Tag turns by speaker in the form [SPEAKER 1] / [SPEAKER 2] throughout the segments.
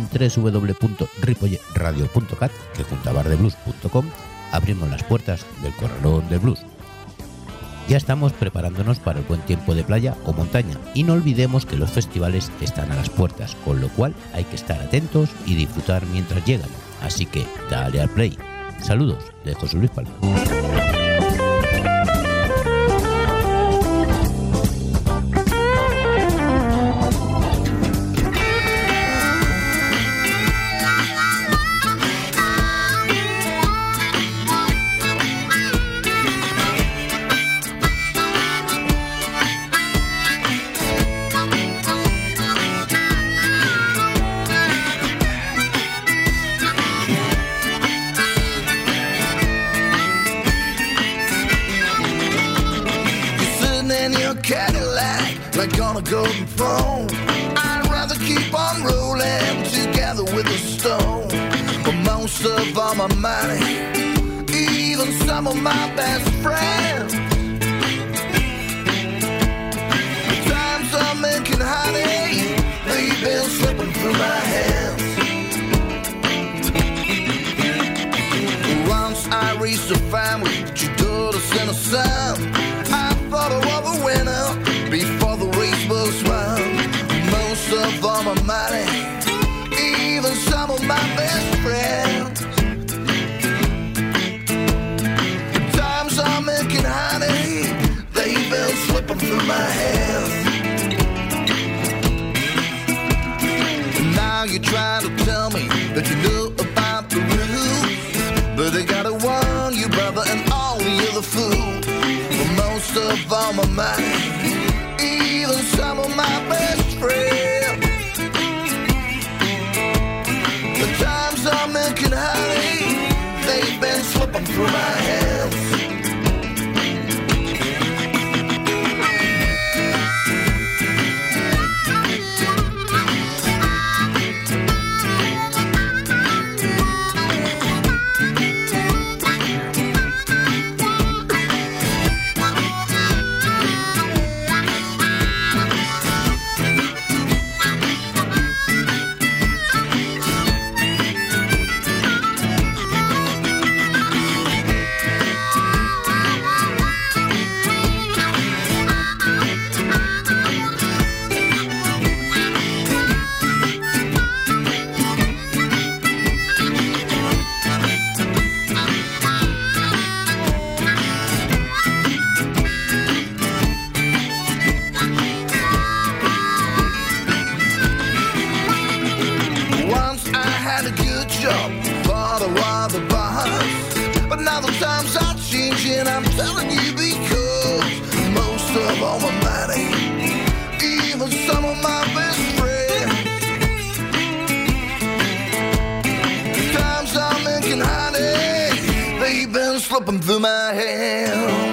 [SPEAKER 1] en www.ripoyeradio.cat, que junto bardeblues.com abrimos las puertas del corralón del blues. Ya estamos preparándonos para el buen tiempo de playa o montaña y no olvidemos que los festivales están a las puertas, con lo cual hay que estar atentos y disfrutar mientras llegan. Así que dale al play. Saludos de José Luis Palma.
[SPEAKER 2] I raised good job, thought I was the boss. But now the times are changing, I'm telling you because most of all my money, even some of my best friends. The times I'm making honey, they've been slipping through my hands.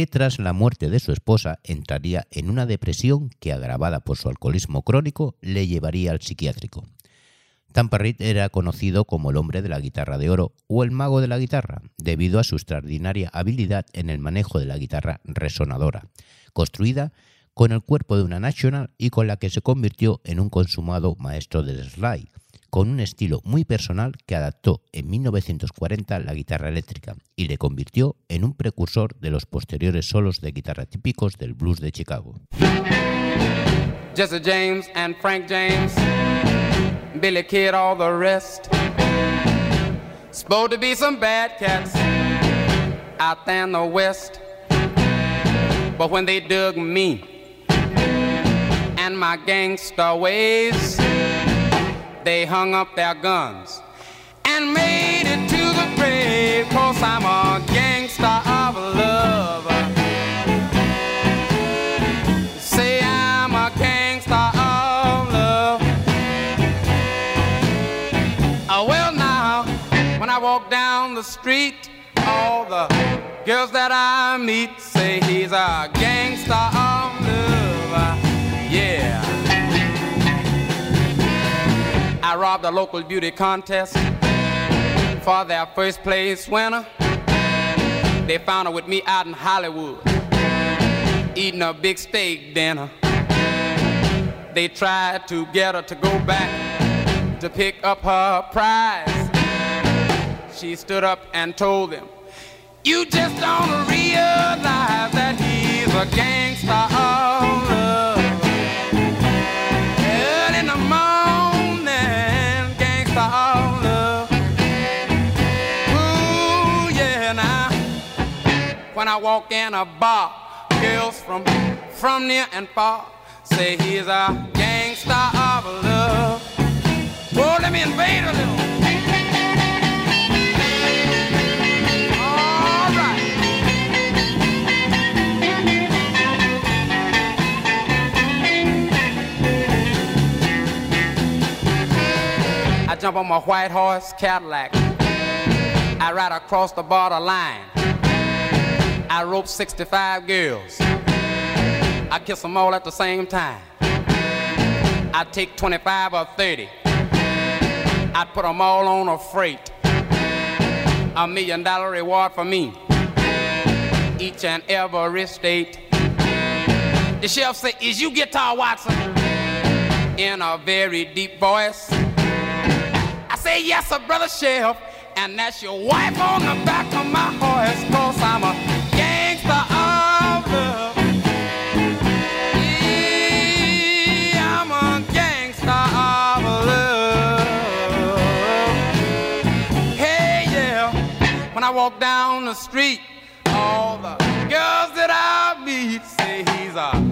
[SPEAKER 1] Que tras la muerte de su esposa entraría en una depresión que, agravada por su alcoholismo crónico, le llevaría al psiquiátrico. Tamparrit era conocido como el hombre de la guitarra de oro o el mago de la guitarra, debido a su extraordinaria habilidad en el manejo de la guitarra resonadora, construida con el cuerpo de una National y con la que se convirtió en un consumado maestro del slide, con un estilo muy personal que adaptó en 1940 la guitarra eléctrica y le convirtió en un precursor de los posteriores solos de guitarra típicos del blues de Chicago.
[SPEAKER 3] Jesse James and Frank James, Billy Kid, all the rest. Supposed to be some bad cats out there the West. But when they dug me and my gangster ways, they hung up their guns and made it to the grave. Cause I'm a gangster of love. Say I'm a gangster of love. Oh, well, now, when I walk down the street, all the girls that I meet say he's a gangster I robbed a local beauty contest for their first place winner. They found her with me out in Hollywood, eating a big steak dinner. They tried to get her to go back to pick up her prize. She stood up and told them, You just don't realize that he's a gangster I walk in a bar, girls from from near and far say he's a gangster of love. Oh, let me invade a little. I jump on my white horse Cadillac. I ride across the border line.
[SPEAKER 4] I roped 65 girls. I kiss them all at the same time. I take 25 or 30. I put them all on a freight. A million dollar reward for me. Each and every state. The sheriff said, Is you guitar Watson? In a very deep voice. I say, Yes, sir, brother sheriff. And that's your wife on the back of my horse, cause I'm a walk down the street, all the girls that I meet say he's a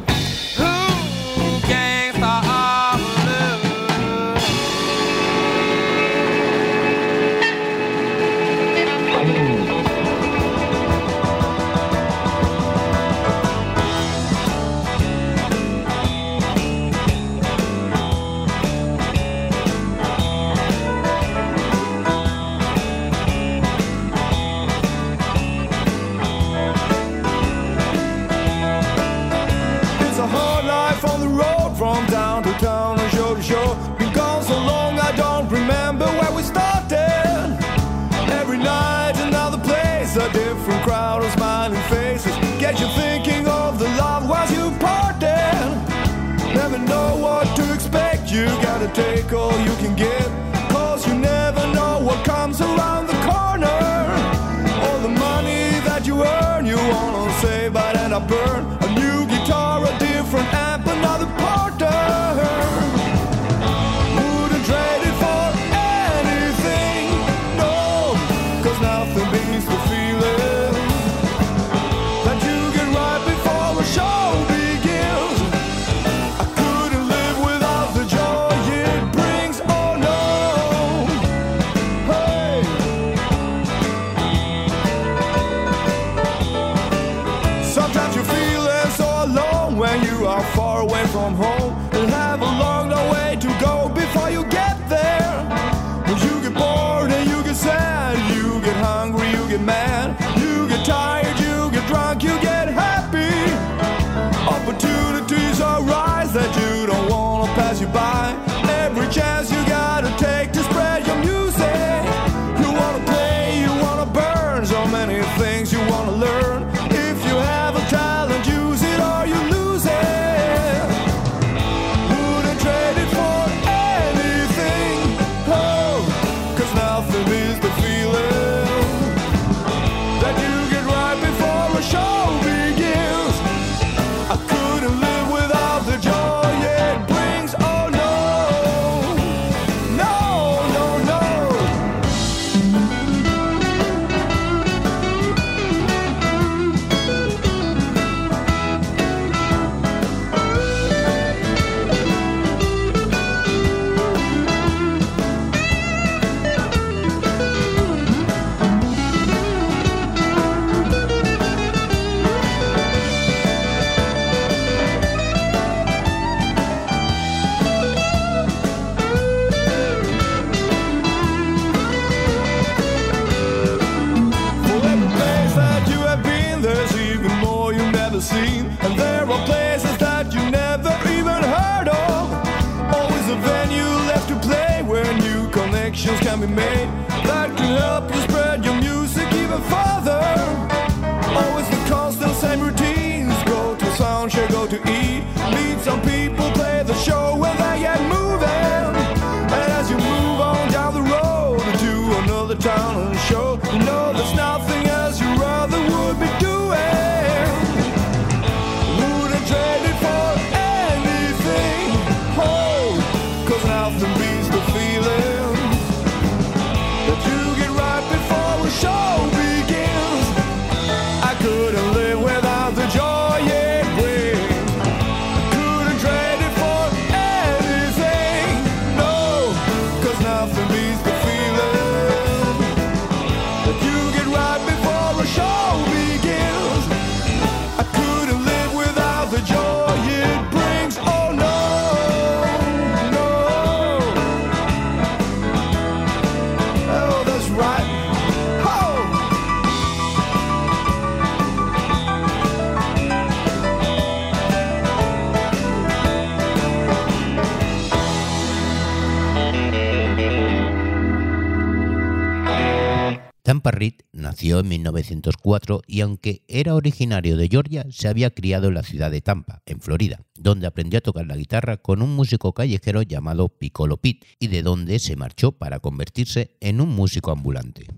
[SPEAKER 1] Ian Parrit nació en 1904 y aunque era originario de Georgia, se había criado en la ciudad de Tampa, en Florida, donde aprendió a tocar la guitarra con un músico callejero llamado Piccolo Pete y de donde se marchó para convertirse en un músico ambulante.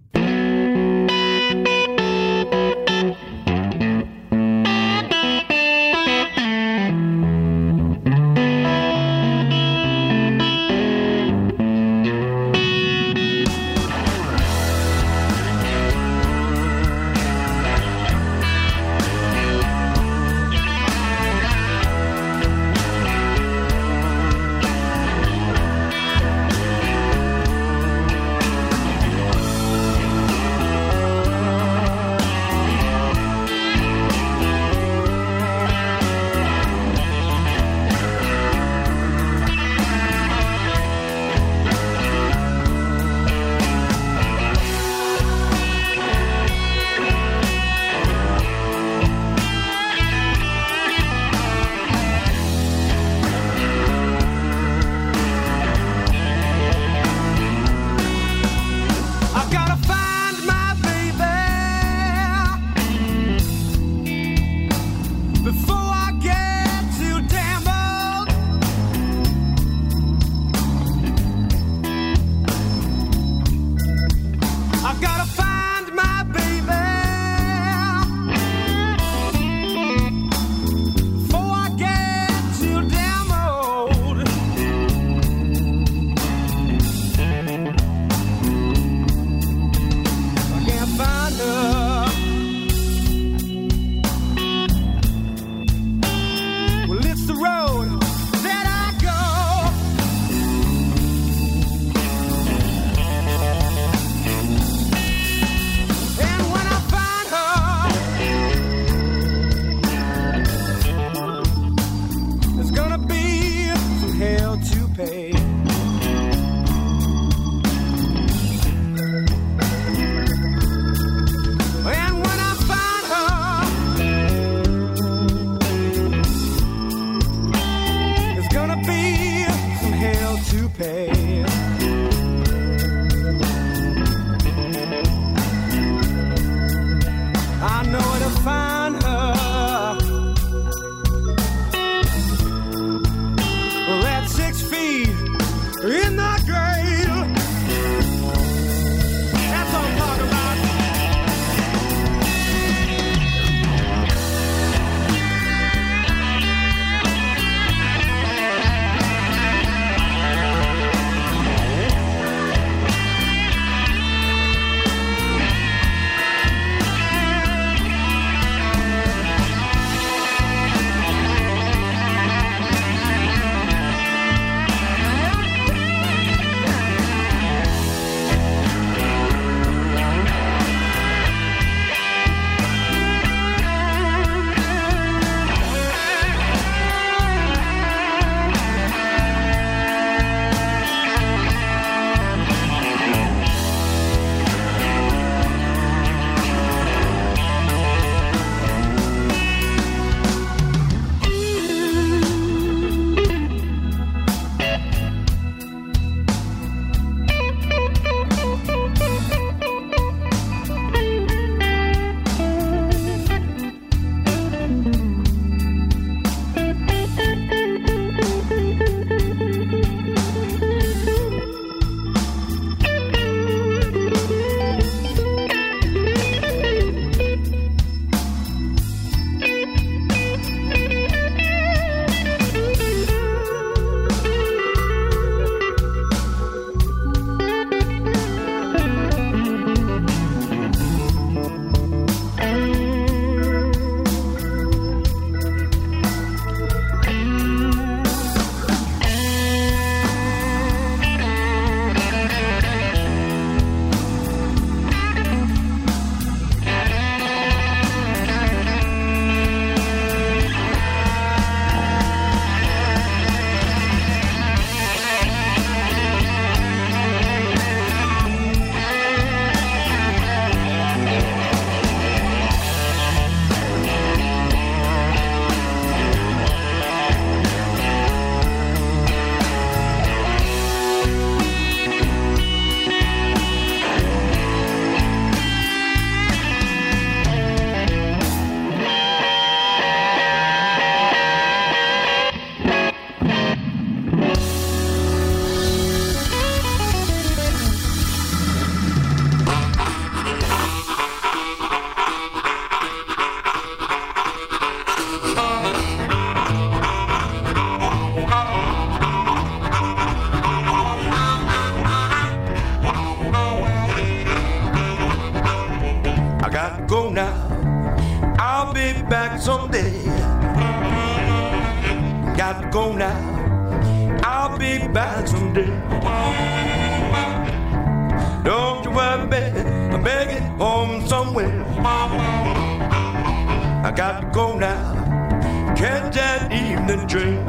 [SPEAKER 5] I got to go now. Catch that evening train.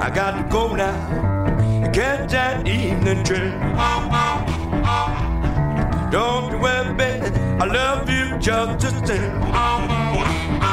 [SPEAKER 5] I got to go now. Catch that evening train. Don't you worry, baby. I love you just the same.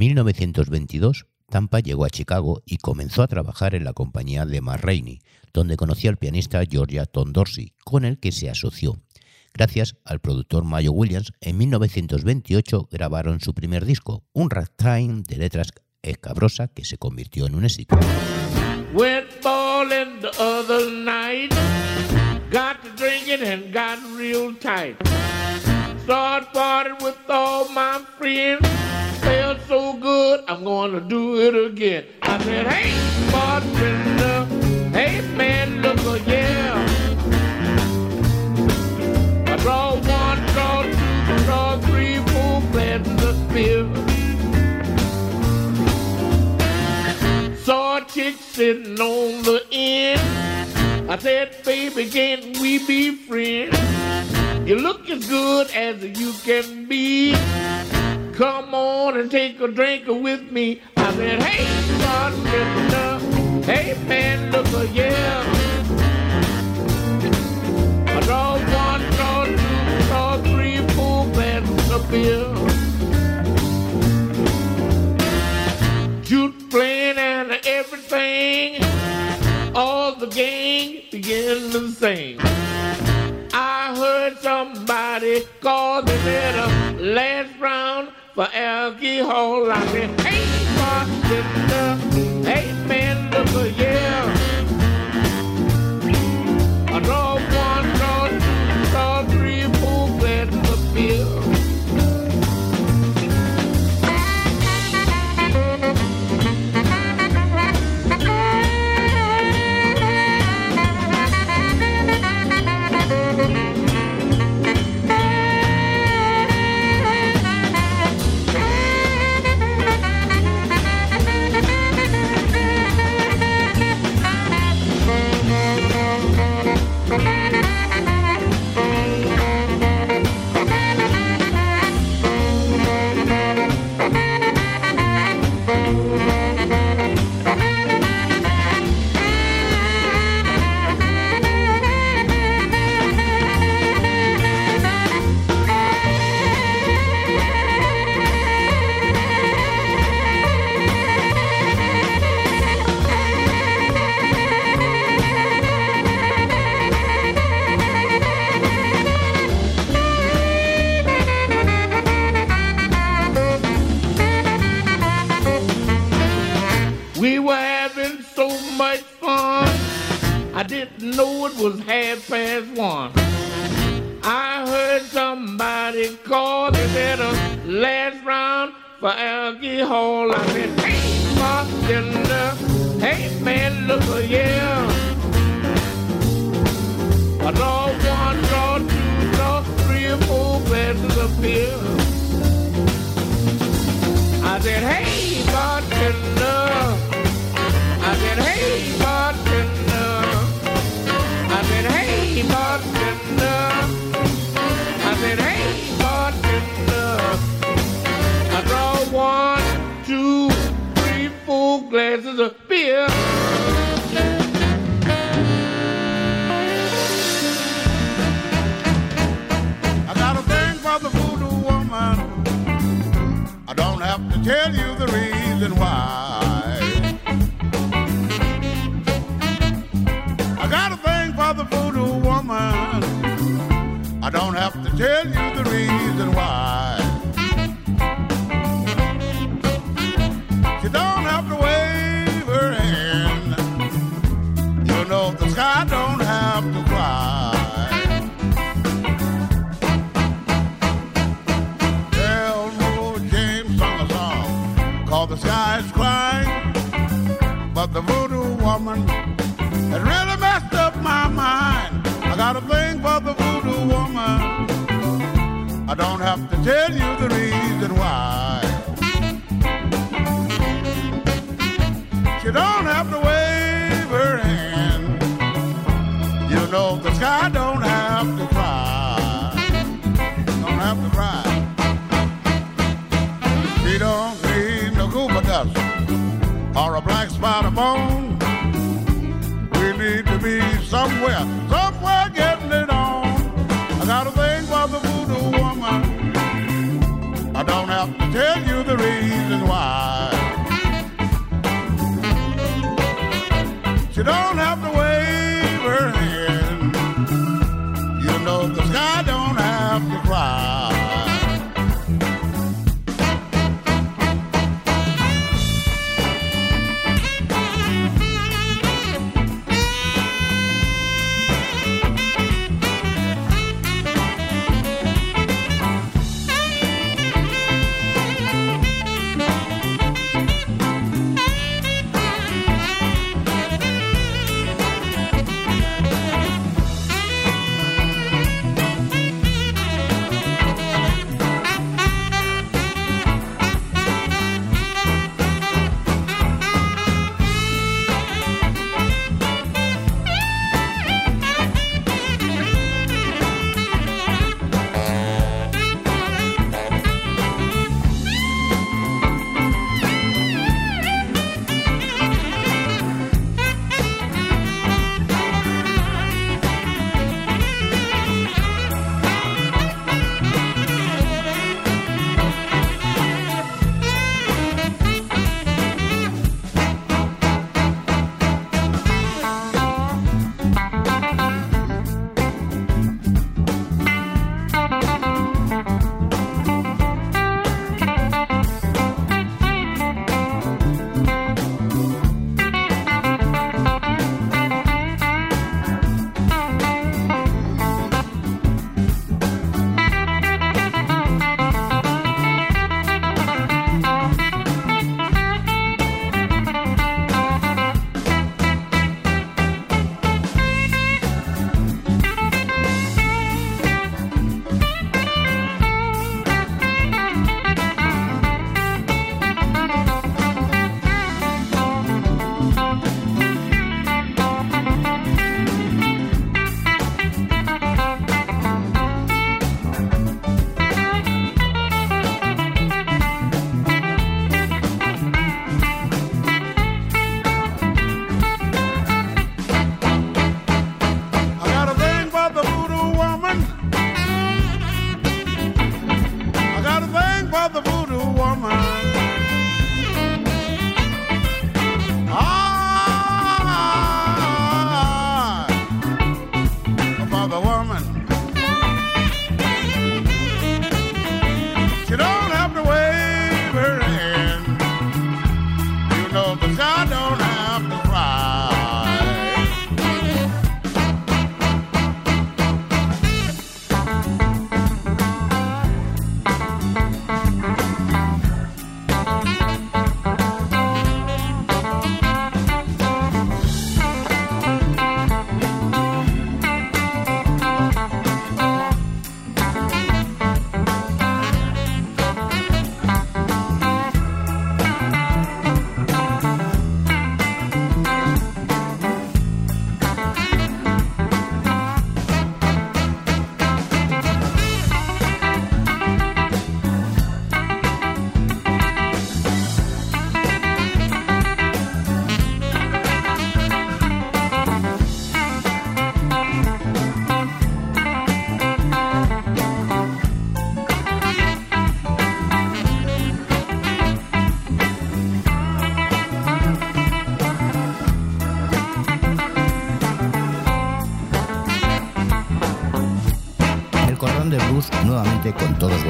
[SPEAKER 1] 1922, Tampa llegó a Chicago y comenzó a trabajar en la compañía de Matt Rainey, donde conoció al pianista Georgia Tom con el que se asoció. Gracias al productor Mayo Williams, en 1928 grabaron su primer disco, un ragtime de letras escabrosa que se convirtió en un éxito.
[SPEAKER 6] The. Started partying with all my friends. Felt so good, I'm gonna do it again. I said, hey, bartender, hey man, look a yeah. I draw one, draw two, draw three, four glasses of beer. Saw a chick sitting on the end. I said, baby, can't we be friends? You look as good as you can be. Come on and take a drink with me. I said, hey, bartender, hey man, look a yeah. I draw one, draw two, draw three, four glasses of beer. Sing. I heard somebody call the letter last round for alcohol. I said, hey, bartender, hey man, look yeah. Know it was half past one. I heard somebody call. They said a last round for alcohol. I said, hey, bartender, bartender. I said, hey, bartender. I draw one, two, three, four glasses of beer.
[SPEAKER 7] I got a thing for the voodoo woman. I don't have to tell you the reason why. I don't have to tell you the reason tell you the reason why. She don't have to wave her hand. You know the sky don't have to cry. Don't have to cry. We don't need no goofer dust or a black spider bone. We need to be somewhere, somewhere getting why. She don't have to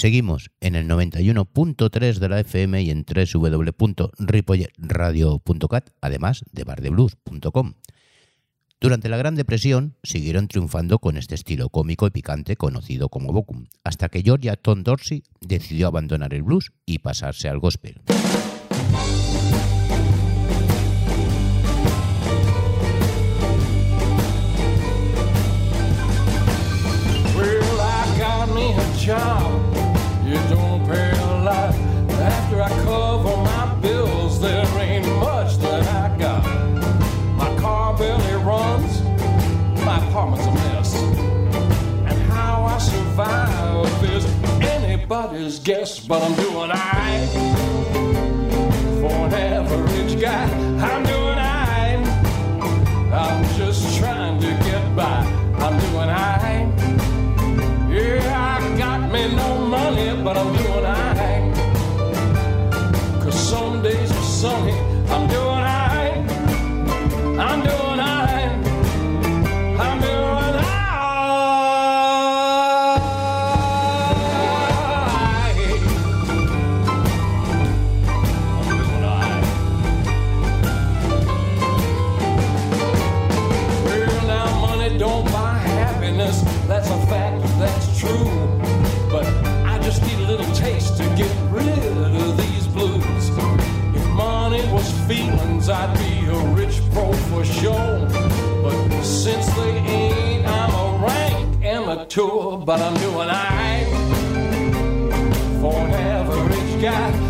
[SPEAKER 1] Seguimos en el 91.3 de la FM y en www.ripolletradio.cat, además de bardeblues.com. Durante la Gran Depresión siguieron triunfando con este estilo cómico y picante conocido como Bokum, hasta que Georgia Tom Dorsey decidió abandonar el blues y pasarse al gospel.
[SPEAKER 8] It don't pay a lot. After I cover my bills, there ain't much that I got. My car barely runs. My apartment's a mess. And how I survive is anybody's guess. But I'm doing alright. For an average guy, I'm doing alright. I'm just trying to get by. I'm doing alright. Yeah, I got me no but I'm doing alright. Cause some days are sunny, sure. But since they ain't, I'm a rank amateur. But I'm doing alright. For an average guy,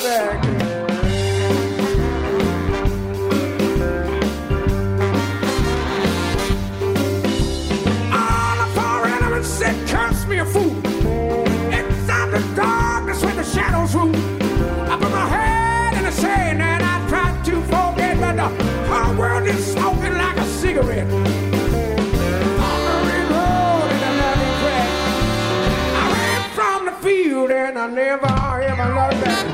[SPEAKER 6] smoking like a cigarette. I ran from the field and I never, ever loved that.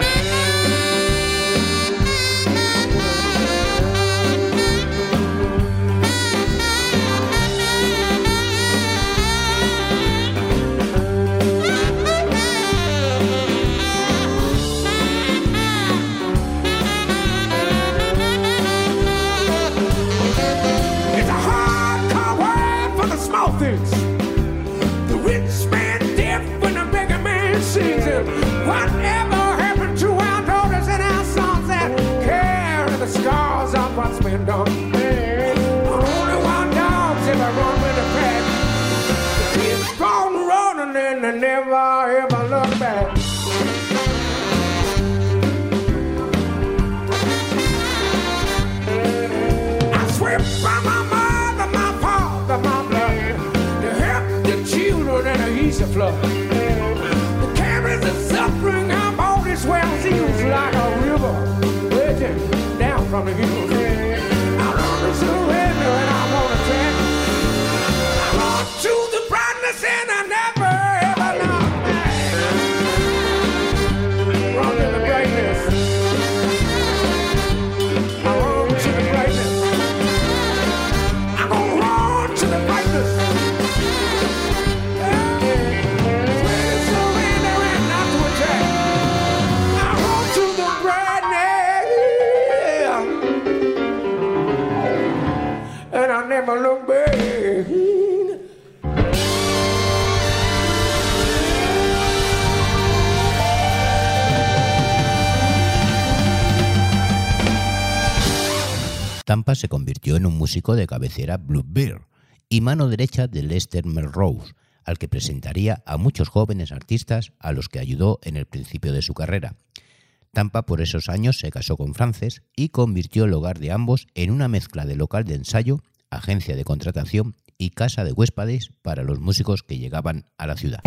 [SPEAKER 6] The floor.
[SPEAKER 1] Tampa se convirtió en un músico de cabecera Bluebeard y mano derecha de Lester Melrose, al que presentaría a muchos jóvenes artistas a los que ayudó en el principio de su carrera. Tampa por esos años se casó con Frances y convirtió el hogar de ambos en una mezcla de local de ensayo, agencia de contratación y casa de huéspedes para los músicos que llegaban a la ciudad.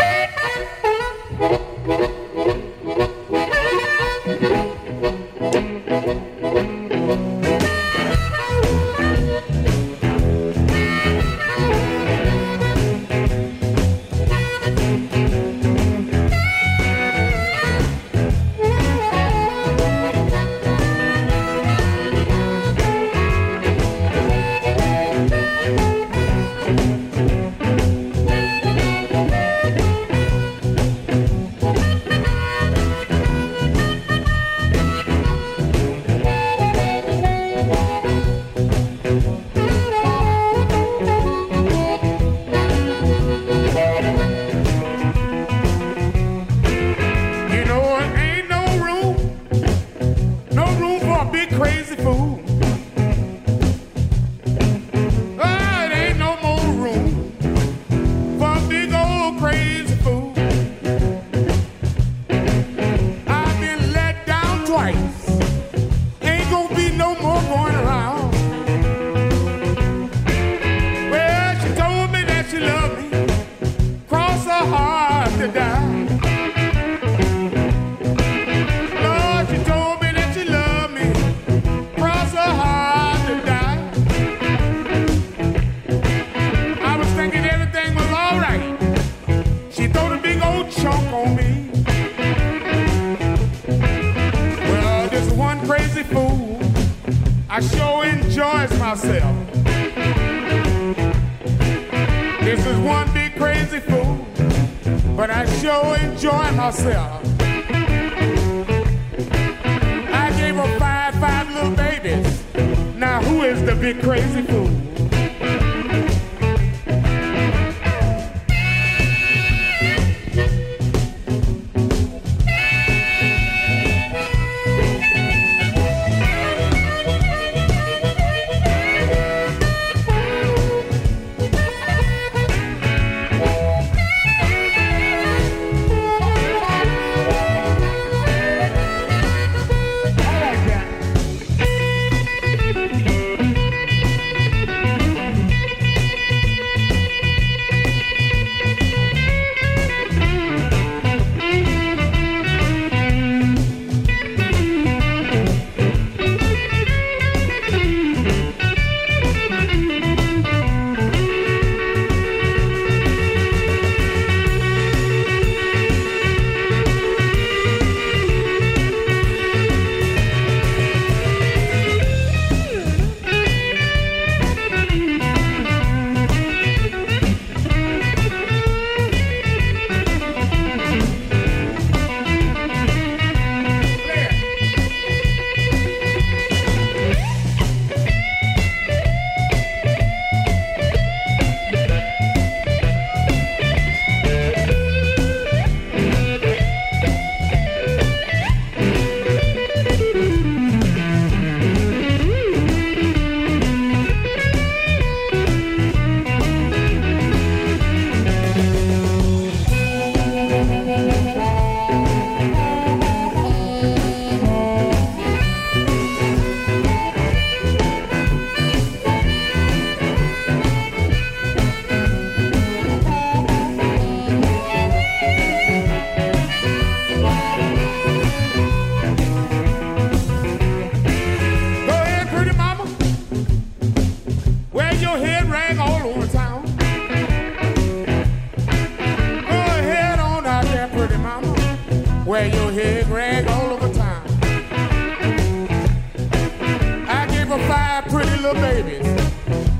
[SPEAKER 9] Little babies.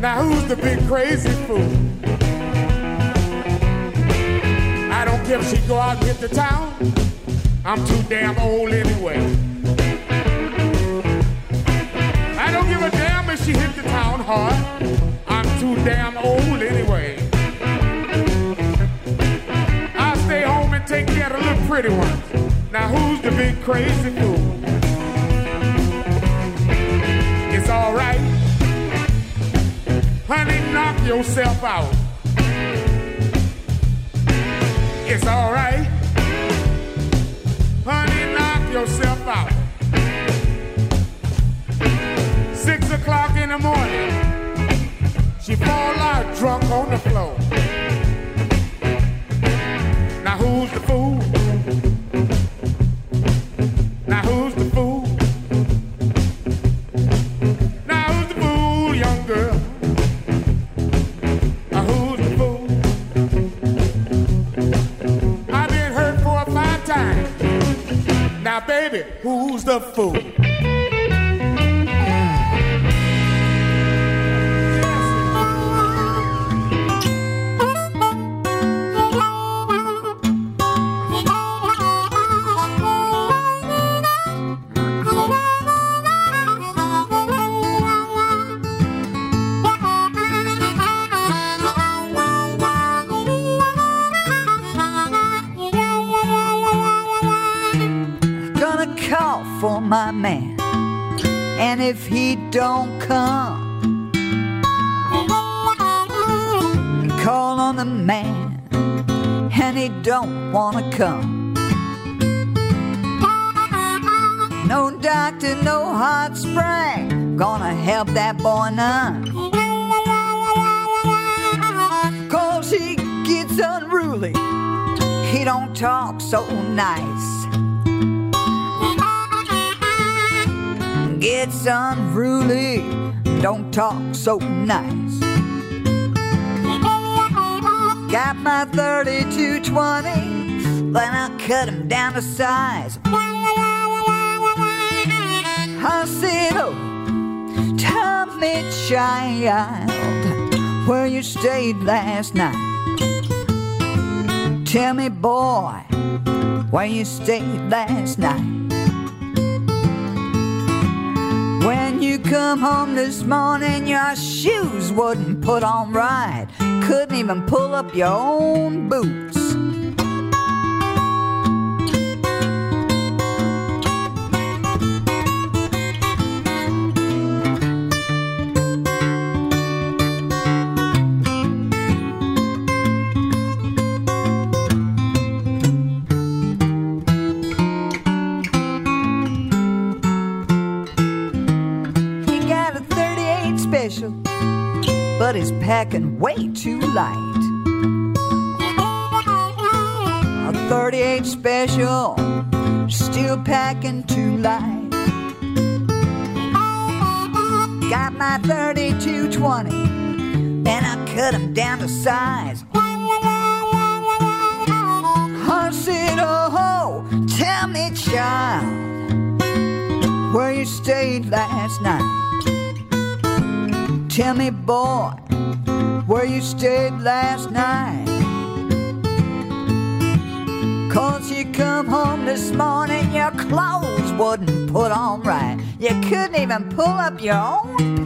[SPEAKER 9] Now who's the big crazy fool? I don't care if she go out and hit the town. I'm too damn old anyway. I don't give a damn if she hit the town hard. I'm too damn old anyway. I'll stay home and take care of the little pretty ones. Now who's the big crazy fool? Honey, knock yourself out. It's alright. Honey, knock yourself out. Six o'clock in the morning, she fall out drunk on the floor. Now who's the fool? The fool? The
[SPEAKER 10] man, and he don't wanna come. No doctor, no hot spring, gonna help that boy none. Cause he gets unruly, he don't talk so nice. Gets unruly, don't talk so nice. Got my 3220, then I cut him down to size. I said, oh, Tell me, child, where you stayed last night. Tell me, boy, where you stayed last night. When you come home this morning, your shoes wouldn't put on right. Couldn't even pull up your own boots. He's packing way too light. A 38 special, still packing too light. Got my 3220, and I cut him down to size. I said, oh, tell me, child where you stayed last night. Tell me, boy, where you stayed last night. Cause you come home this morning, your clothes wouldn't put on right. You couldn't even pull up your own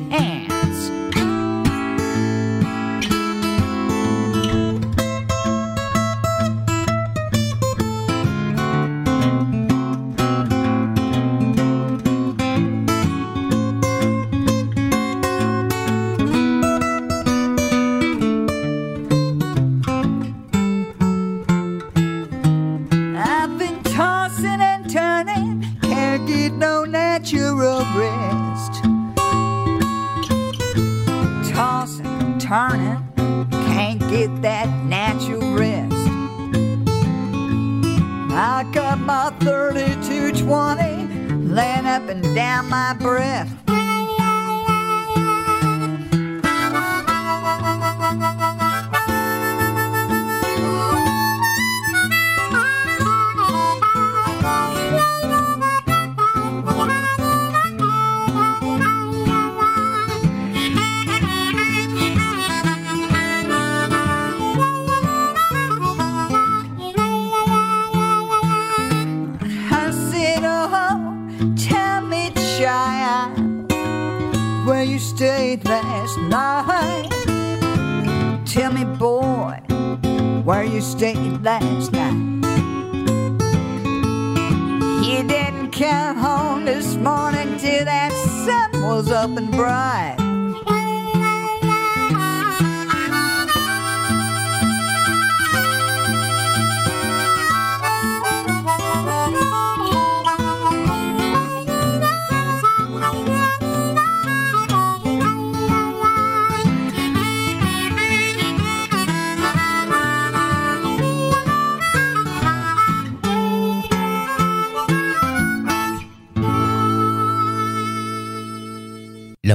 [SPEAKER 10] didn't come home this morning till that sun was up and bright.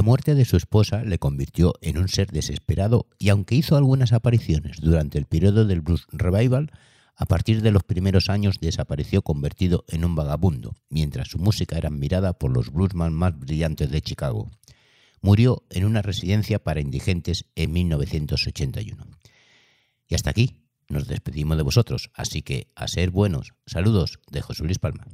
[SPEAKER 1] La muerte de su esposa le convirtió en un ser desesperado y aunque hizo algunas apariciones durante el periodo del Blues Revival, a partir de los primeros años desapareció convertido en un vagabundo, mientras su música era admirada por los bluesman más brillantes de Chicago. Murió en una residencia para indigentes en 1981. Y hasta aquí nos despedimos de vosotros, así que a ser buenos. Saludos de José Luis Palma.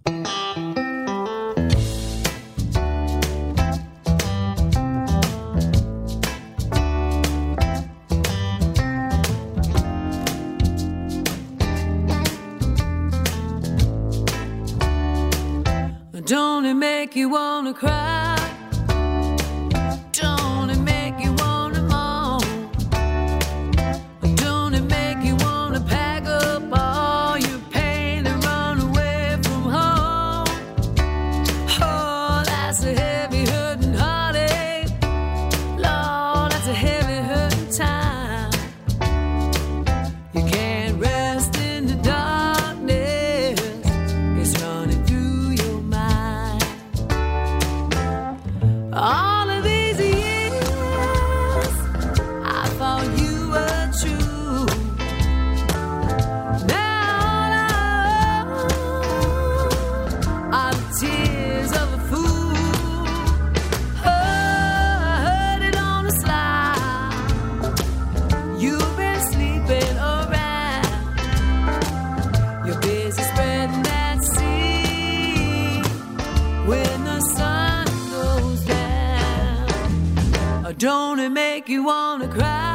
[SPEAKER 11] Make you wanna cry? Don't it make you wanna cry?